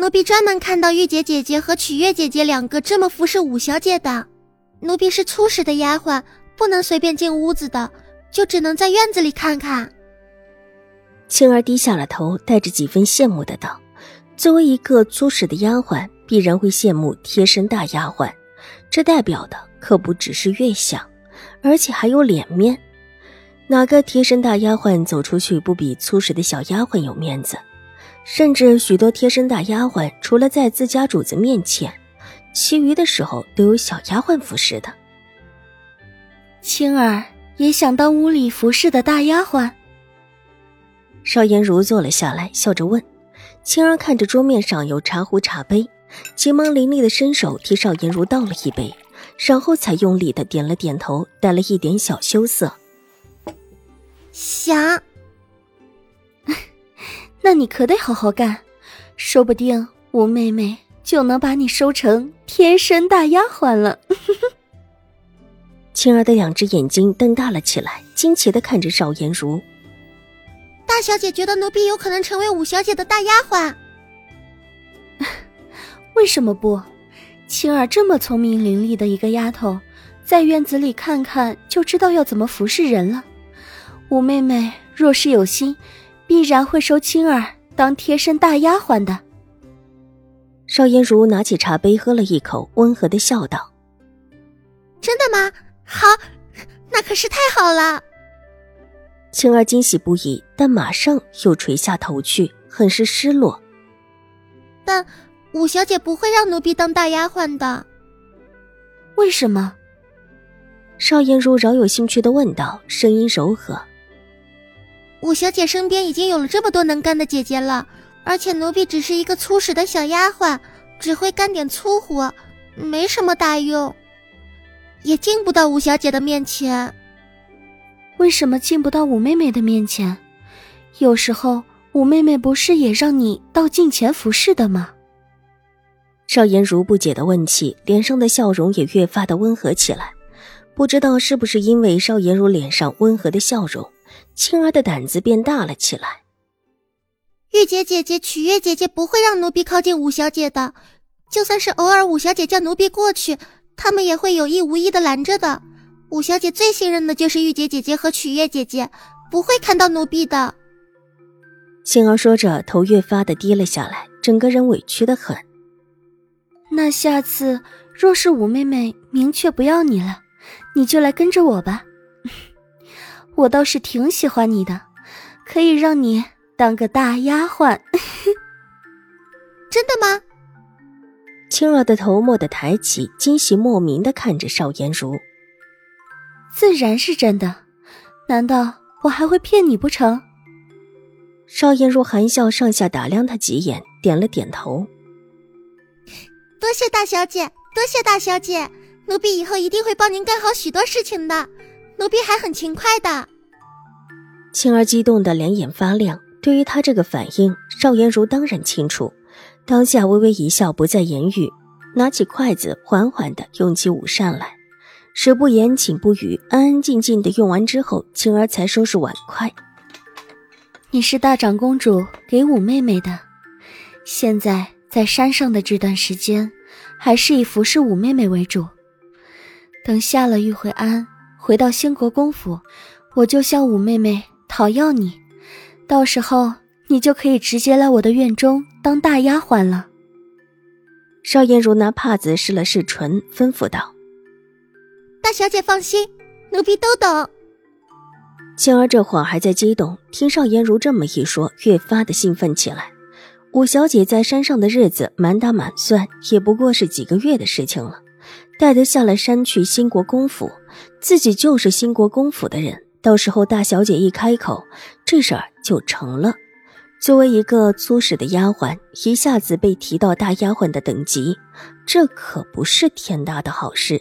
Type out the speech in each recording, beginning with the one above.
奴婢专门看到玉洁姐姐和曲月姐姐两个这么服侍五小姐的。奴婢是粗使的丫鬟，不能随便进屋子的，就只能在院子里看看。青儿低下了头，带着几分羡慕的道：“作为一个粗使的丫鬟，必然会羡慕贴身大丫鬟。这代表的可不只是月相，而且还有脸面。哪个贴身大丫鬟走出去不比粗使的小丫鬟有面子？”甚至许多贴身大丫鬟，除了在自家主子面前，其余的时候都有小丫鬟服侍的。青儿也想当屋里服侍的大丫鬟。邵颜如坐了下来，笑着问：“青儿看着桌面上有茶壶茶杯，急忙伶俐的伸手替邵颜如倒了一杯，然后才用力的点了点头，带了一点小羞涩，想。”那你可得好好干，说不定五妹妹就能把你收成贴身大丫鬟了。青儿的两只眼睛瞪大了起来，惊奇的看着邵颜如。大小姐觉得奴婢有可能成为五小姐的大丫鬟？为什么不？青儿这么聪明伶俐的一个丫头，在院子里看看就知道要怎么服侍人了。五妹妹若是有心。必然会收青儿当贴身大丫鬟的。邵颜如拿起茶杯喝了一口，温和的笑道：“真的吗？好，那可是太好了。”青儿惊喜不已，但马上又垂下头去，很是失落。但五小姐不会让奴婢当大丫鬟的。为什么？邵颜如饶有兴趣的问道，声音柔和。五小姐身边已经有了这么多能干的姐姐了，而且奴婢只是一个粗使的小丫鬟，只会干点粗活，没什么大用，也进不到五小姐的面前。为什么进不到五妹妹的面前？有时候五妹妹不是也让你到近前服侍的吗？邵颜如不解的问起，脸上的笑容也越发的温和起来。不知道是不是因为邵颜如脸上温和的笑容。青儿的胆子变大了起来。玉洁姐姐、曲月姐姐不会让奴婢靠近五小姐的，就算是偶尔五小姐叫奴婢过去，他们也会有意无意的拦着的。五小姐最信任的就是玉洁姐姐和曲月姐姐，不会看到奴婢的。青儿说着，头越发的低了下来，整个人委屈的很。那下次若是五妹妹明确不要你了，你就来跟着我吧。我倒是挺喜欢你的，可以让你当个大丫鬟。真的吗？青儿的头蓦地抬起，惊喜莫名的看着邵颜如。自然是真的，难道我还会骗你不成？邵颜如含笑上下打量他几眼，点了点头。多谢大小姐，多谢大小姐，奴婢以后一定会帮您干好许多事情的。奴婢还很勤快的。青儿激动的两眼发亮。对于他这个反应，邵颜如当然清楚。当下微微一笑，不再言语，拿起筷子，缓缓的用起午膳来。食不言，寝不语，安安静静的用完之后，青儿才收拾碗筷。你是大长公主给五妹妹的，现在在山上的这段时间，还是以服侍五妹妹为主。等下了玉回安。回到兴国公府，我就向五妹妹讨要你，到时候你就可以直接来我的院中当大丫鬟了。邵颜如拿帕子试了试唇，吩咐道：“大小姐放心，奴婢都懂。”青儿这会儿还在激动，听邵颜如这么一说，越发的兴奋起来。五小姐在山上的日子，满打满算也不过是几个月的事情了。带他下了山去兴国公府，自己就是兴国公府的人。到时候大小姐一开口，这事儿就成了。作为一个粗使的丫鬟，一下子被提到大丫鬟的等级，这可不是天大的好事。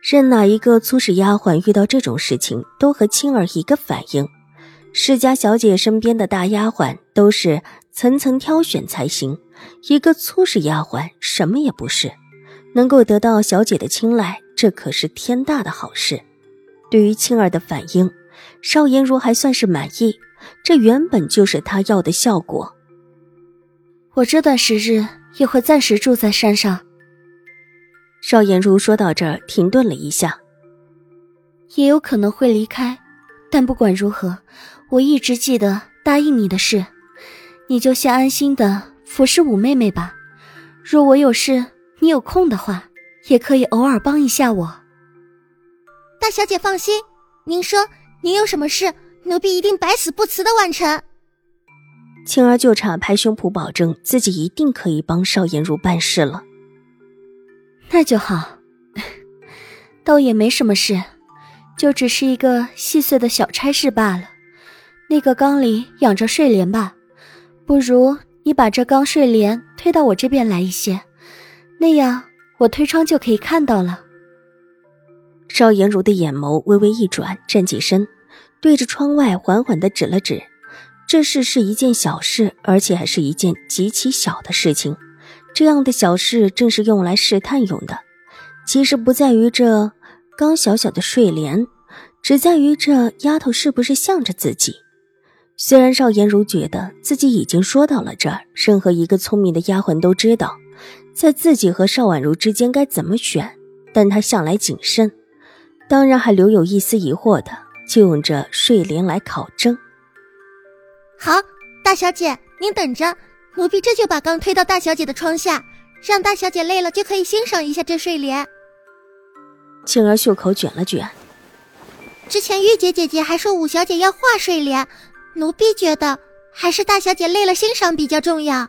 任哪一个粗使丫鬟遇到这种事情，都和青儿一个反应。世家小姐身边的大丫鬟都是层层挑选才行，一个粗使丫鬟什么也不是，能够得到小姐的青睐，这可是天大的好事。对于青儿的反应，邵颜如还算是满意，这原本就是他要的效果。我这段时日也会暂时住在山上。邵颜如说到这儿，停顿了一下，也有可能会离开，但不管如何。我一直记得答应你的事，你就先安心的服侍五妹妹吧。若我有事，你有空的话，也可以偶尔帮一下我。大小姐放心，您说您有什么事，奴婢一定百死不辞的完成。青儿就差拍胸脯保证自己一定可以帮邵颜如办事了。那就好，倒也没什么事，就只是一个细碎的小差事罢了。那个缸里养着睡莲吧，不如你把这缸睡莲推到我这边来一些，那样我推窗就可以看到了。邵颜如的眼眸微微一转，站起身，对着窗外缓缓的指了指。这事是一件小事，而且还是一件极其小的事情。这样的小事正是用来试探用的，其实不在于这刚小小的睡莲，只在于这丫头是不是向着自己。虽然邵颜如觉得自己已经说到了这儿，任何一个聪明的丫鬟都知道，在自己和邵婉如之间该怎么选，但她向来谨慎，当然还留有一丝疑惑的，就用这睡莲来考证。好，大小姐，您等着，奴婢这就把缸推到大小姐的窗下，让大小姐累了就可以欣赏一下这睡莲。青儿袖口卷了卷，之前玉姐姐姐还说五小姐要画睡莲。奴婢觉得还是大小姐累了欣赏比较重要。